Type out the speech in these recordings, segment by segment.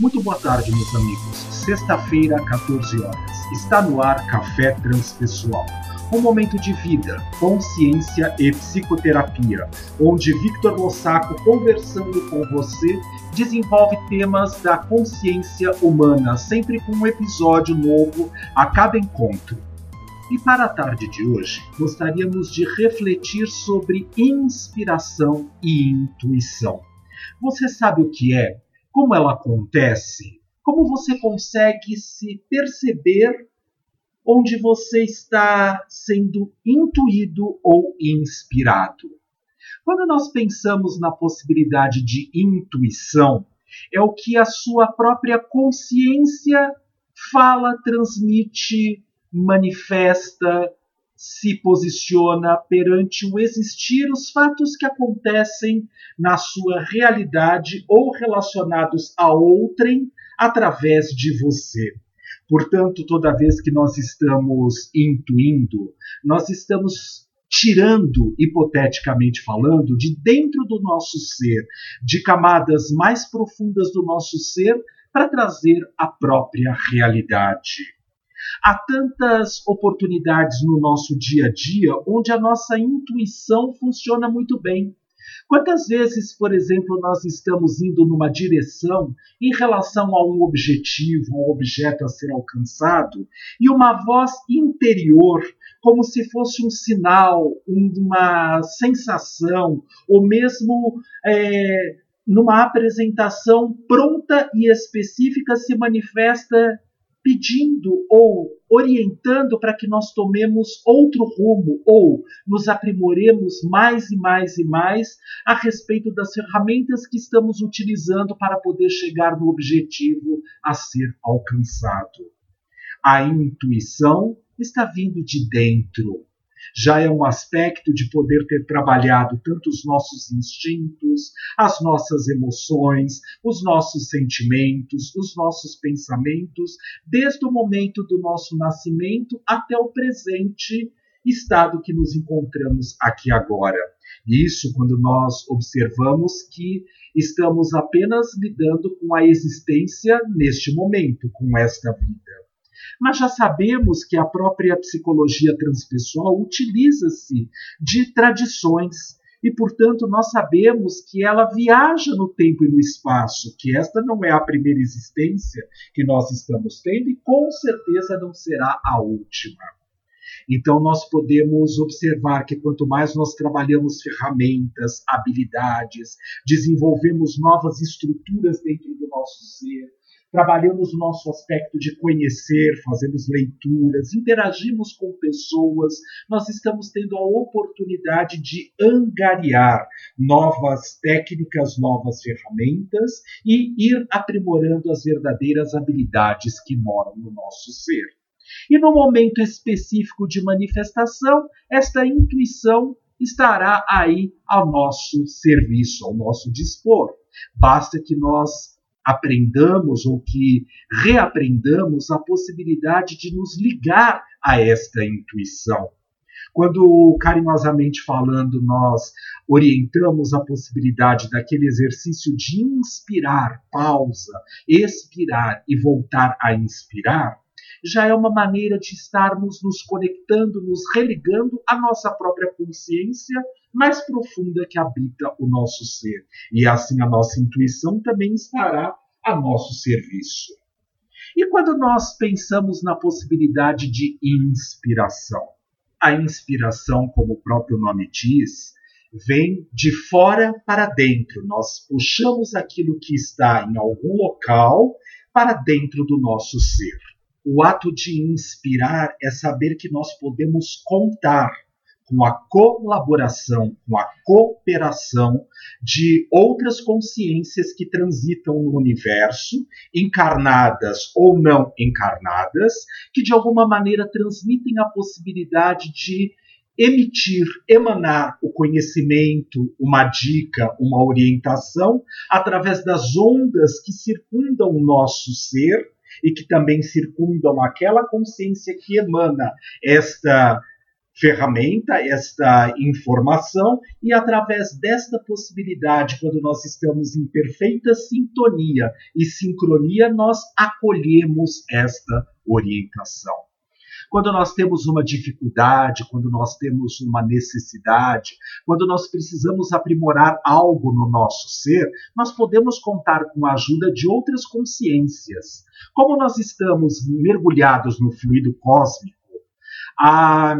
Muito boa tarde, meus amigos. Sexta-feira, 14 horas. Está no ar Café Transpessoal. Um momento de vida, consciência e psicoterapia, onde Victor Lossaco, conversando com você, desenvolve temas da consciência humana, sempre com um episódio novo a cada encontro. E para a tarde de hoje, gostaríamos de refletir sobre inspiração e intuição. Você sabe o que é? Como ela acontece? Como você consegue se perceber onde você está sendo intuído ou inspirado? Quando nós pensamos na possibilidade de intuição, é o que a sua própria consciência fala, transmite, manifesta, se posiciona perante o existir os fatos que acontecem na sua realidade ou relacionados a outrem através de você. Portanto, toda vez que nós estamos intuindo, nós estamos tirando, hipoteticamente falando, de dentro do nosso ser, de camadas mais profundas do nosso ser, para trazer a própria realidade. Há tantas oportunidades no nosso dia a dia onde a nossa intuição funciona muito bem. Quantas vezes, por exemplo, nós estamos indo numa direção em relação a um objetivo, um objeto a ser alcançado, e uma voz interior, como se fosse um sinal, uma sensação, ou mesmo é, numa apresentação pronta e específica, se manifesta pedindo ou orientando para que nós tomemos outro rumo ou nos aprimoremos mais e mais e mais a respeito das ferramentas que estamos utilizando para poder chegar no objetivo a ser alcançado. A intuição está vindo de dentro, já é um aspecto de poder ter trabalhado tanto os nossos instintos, as nossas emoções, os nossos sentimentos, os nossos pensamentos, desde o momento do nosso nascimento até o presente estado que nos encontramos aqui agora. Isso quando nós observamos que estamos apenas lidando com a existência neste momento, com esta vida mas já sabemos que a própria psicologia transpessoal utiliza-se de tradições e, portanto, nós sabemos que ela viaja no tempo e no espaço, que esta não é a primeira existência que nós estamos tendo e com certeza não será a última. Então, nós podemos observar que quanto mais nós trabalhamos ferramentas, habilidades, desenvolvemos novas estruturas dentro do nosso ser, trabalhamos o nosso aspecto de conhecer, fazemos leituras, interagimos com pessoas, nós estamos tendo a oportunidade de angariar novas técnicas, novas ferramentas e ir aprimorando as verdadeiras habilidades que moram no nosso ser. E no momento específico de manifestação, esta intuição estará aí ao nosso serviço, ao nosso dispor. Basta que nós aprendamos ou que reaprendamos a possibilidade de nos ligar a esta intuição. Quando, carinhosamente falando, nós orientamos a possibilidade daquele exercício de inspirar, pausa, expirar e voltar a inspirar, já é uma maneira de estarmos nos conectando, nos religando à nossa própria consciência mais profunda que habita o nosso ser. E assim a nossa intuição também estará a nosso serviço. E quando nós pensamos na possibilidade de inspiração? A inspiração, como o próprio nome diz, vem de fora para dentro. Nós puxamos aquilo que está em algum local para dentro do nosso ser. O ato de inspirar é saber que nós podemos contar com a colaboração, com a cooperação de outras consciências que transitam no universo, encarnadas ou não encarnadas, que de alguma maneira transmitem a possibilidade de emitir, emanar o conhecimento, uma dica, uma orientação através das ondas que circundam o nosso ser e que também circundam aquela consciência que emana esta ferramenta, esta informação, e através desta possibilidade, quando nós estamos em perfeita sintonia e sincronia, nós acolhemos esta orientação. Quando nós temos uma dificuldade, quando nós temos uma necessidade, quando nós precisamos aprimorar algo no nosso ser, nós podemos contar com a ajuda de outras consciências. Como nós estamos mergulhados no fluido cósmico, a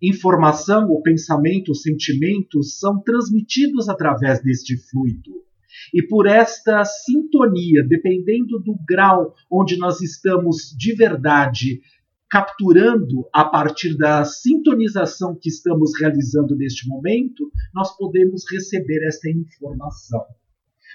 informação, o pensamento, os sentimentos são transmitidos através deste fluido. E por esta sintonia, dependendo do grau onde nós estamos de verdade capturando a partir da sintonização que estamos realizando neste momento, nós podemos receber esta informação.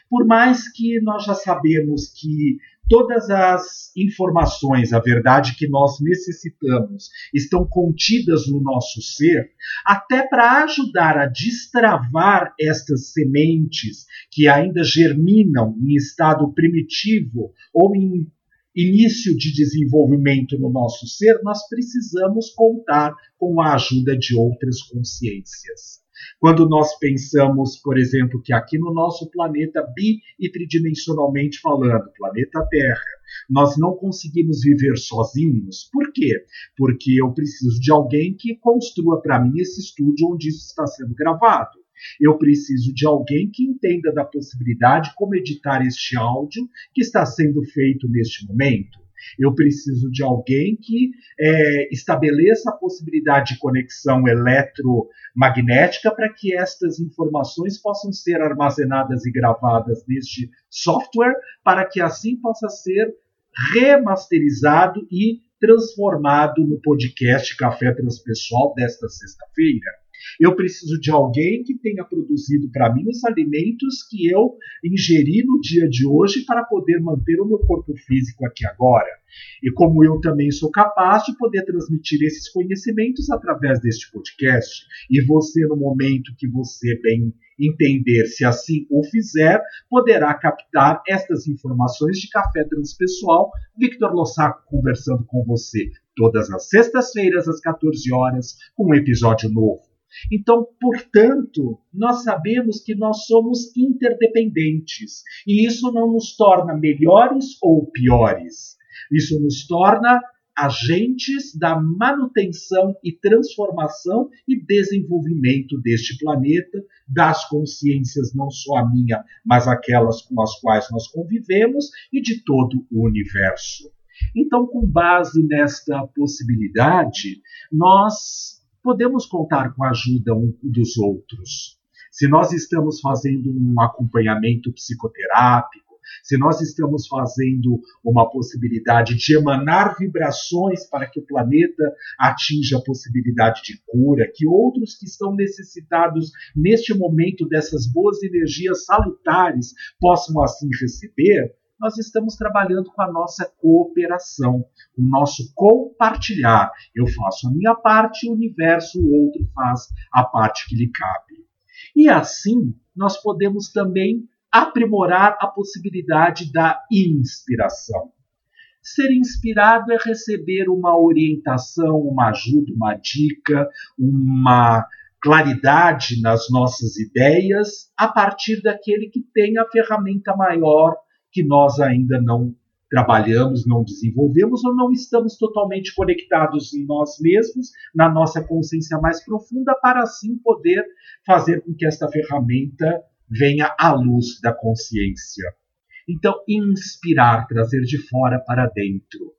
Por mais que nós já sabemos que todas as informações, a verdade que nós necessitamos, estão contidas no nosso ser, até para ajudar a destravar estas sementes que ainda germinam em estado primitivo ou em início de desenvolvimento no nosso ser, nós precisamos contar com a ajuda de outras consciências. Quando nós pensamos, por exemplo, que aqui no nosso planeta bi e tridimensionalmente falando, planeta Terra, nós não conseguimos viver sozinhos. Por quê? Porque eu preciso de alguém que construa para mim esse estúdio onde isso está sendo gravado. Eu preciso de alguém que entenda da possibilidade como editar este áudio que está sendo feito neste momento. Eu preciso de alguém que é, estabeleça a possibilidade de conexão eletromagnética para que estas informações possam ser armazenadas e gravadas neste software, para que assim possa ser remasterizado e transformado no podcast Café Transpessoal desta sexta-feira. Eu preciso de alguém que tenha produzido para mim os alimentos que eu ingeri no dia de hoje para poder manter o meu corpo físico aqui agora. E como eu também sou capaz de poder transmitir esses conhecimentos através deste podcast, e você, no momento que você bem entender, se assim o fizer, poderá captar estas informações de Café Transpessoal. Victor Lossaco conversando com você todas as sextas-feiras às 14 horas com um episódio novo. Então, portanto, nós sabemos que nós somos interdependentes e isso não nos torna melhores ou piores. Isso nos torna agentes da manutenção e transformação e desenvolvimento deste planeta, das consciências, não só a minha, mas aquelas com as quais nós convivemos e de todo o universo. Então, com base nesta possibilidade, nós podemos contar com a ajuda um dos outros. Se nós estamos fazendo um acompanhamento psicoterápico, se nós estamos fazendo uma possibilidade de emanar vibrações para que o planeta atinja a possibilidade de cura, que outros que estão necessitados neste momento dessas boas energias salutares possam assim receber, nós estamos trabalhando com a nossa cooperação, o nosso compartilhar. Eu faço a minha parte, o universo, o outro faz a parte que lhe cabe. E assim, nós podemos também aprimorar a possibilidade da inspiração. Ser inspirado é receber uma orientação, uma ajuda, uma dica, uma claridade nas nossas ideias a partir daquele que tem a ferramenta maior que nós ainda não trabalhamos, não desenvolvemos ou não estamos totalmente conectados em nós mesmos, na nossa consciência mais profunda, para assim poder fazer com que esta ferramenta venha à luz da consciência. Então, inspirar, trazer de fora para dentro.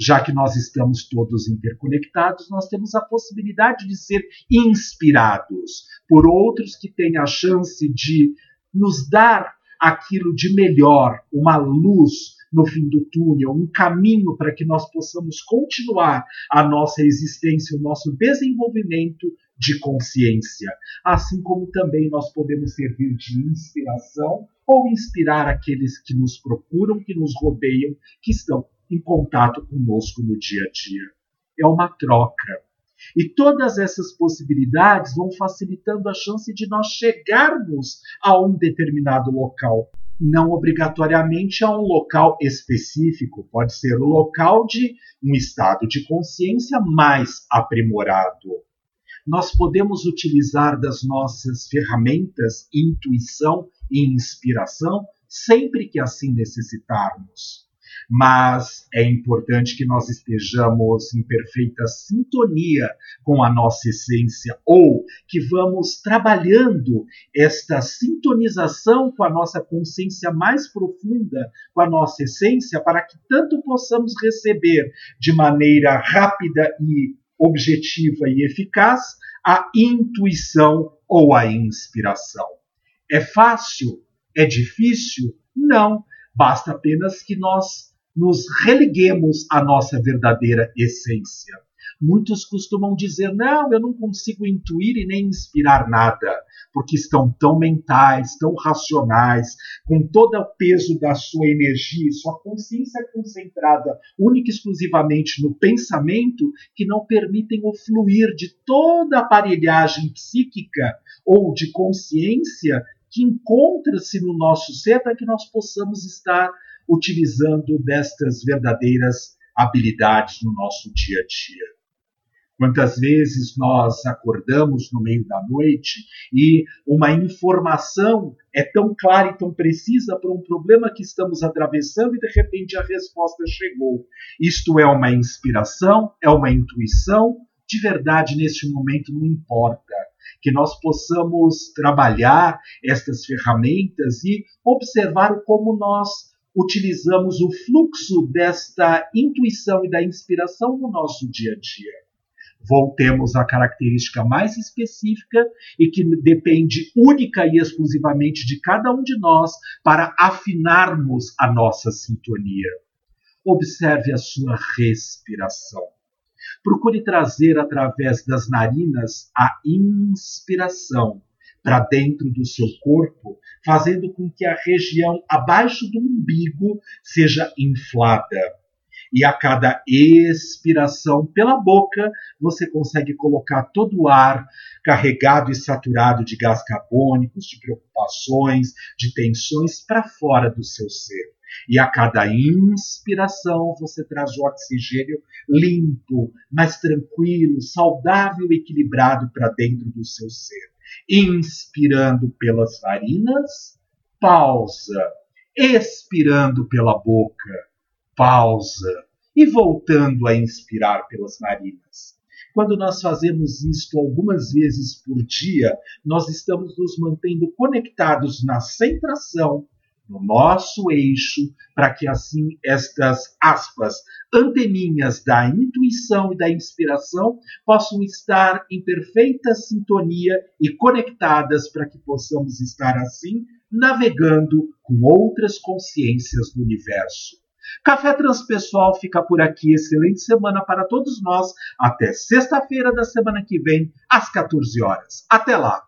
Já que nós estamos todos interconectados, nós temos a possibilidade de ser inspirados por outros que têm a chance de nos dar aquilo de melhor, uma luz no fim do túnel, um caminho para que nós possamos continuar a nossa existência, o nosso desenvolvimento de consciência. Assim como também nós podemos servir de inspiração ou inspirar aqueles que nos procuram, que nos rodeiam, que estão em contato conosco no dia a dia. É uma troca. E todas essas possibilidades vão facilitando a chance de nós chegarmos a um determinado local. Não obrigatoriamente a um local específico, pode ser o local de um estado de consciência mais aprimorado nós podemos utilizar das nossas ferramentas intuição e inspiração sempre que assim necessitarmos mas é importante que nós estejamos em perfeita sintonia com a nossa essência ou que vamos trabalhando esta sintonização com a nossa consciência mais profunda, com a nossa essência, para que tanto possamos receber de maneira rápida e objetiva e eficaz a intuição ou a inspiração. É fácil? É difícil? Não. Basta apenas que nós nos religuemos à nossa verdadeira essência. Muitos costumam dizer: não, eu não consigo intuir e nem inspirar nada, porque estão tão mentais, tão racionais, com todo o peso da sua energia, sua consciência concentrada única e exclusivamente no pensamento, que não permitem o fluir de toda a aparelhagem psíquica ou de consciência que encontra-se no nosso ser para que nós possamos estar utilizando destas verdadeiras habilidades no nosso dia a dia. Quantas vezes nós acordamos no meio da noite e uma informação é tão clara e tão precisa para um problema que estamos atravessando e de repente a resposta chegou. Isto é uma inspiração, é uma intuição, de verdade neste momento não importa. Que nós possamos trabalhar estas ferramentas e observar como nós utilizamos o fluxo desta intuição e da inspiração no nosso dia a dia. Voltemos à característica mais específica e que depende única e exclusivamente de cada um de nós para afinarmos a nossa sintonia. Observe a sua respiração. Procure trazer através das narinas a inspiração para dentro do seu corpo, fazendo com que a região abaixo do umbigo seja inflada. E a cada expiração pela boca, você consegue colocar todo o ar carregado e saturado de gás carbônicos, de preocupações, de tensões para fora do seu ser. E a cada inspiração você traz o oxigênio limpo, mais tranquilo, saudável e equilibrado para dentro do seu ser inspirando pelas narinas, pausa, expirando pela boca, pausa e voltando a inspirar pelas narinas. Quando nós fazemos isto algumas vezes por dia, nós estamos nos mantendo conectados na centração no nosso eixo, para que assim estas aspas, anteninhas da intuição e da inspiração possam estar em perfeita sintonia e conectadas para que possamos estar assim navegando com outras consciências do universo. Café Transpessoal fica por aqui. Excelente semana para todos nós. Até sexta-feira da semana que vem, às 14 horas. Até lá!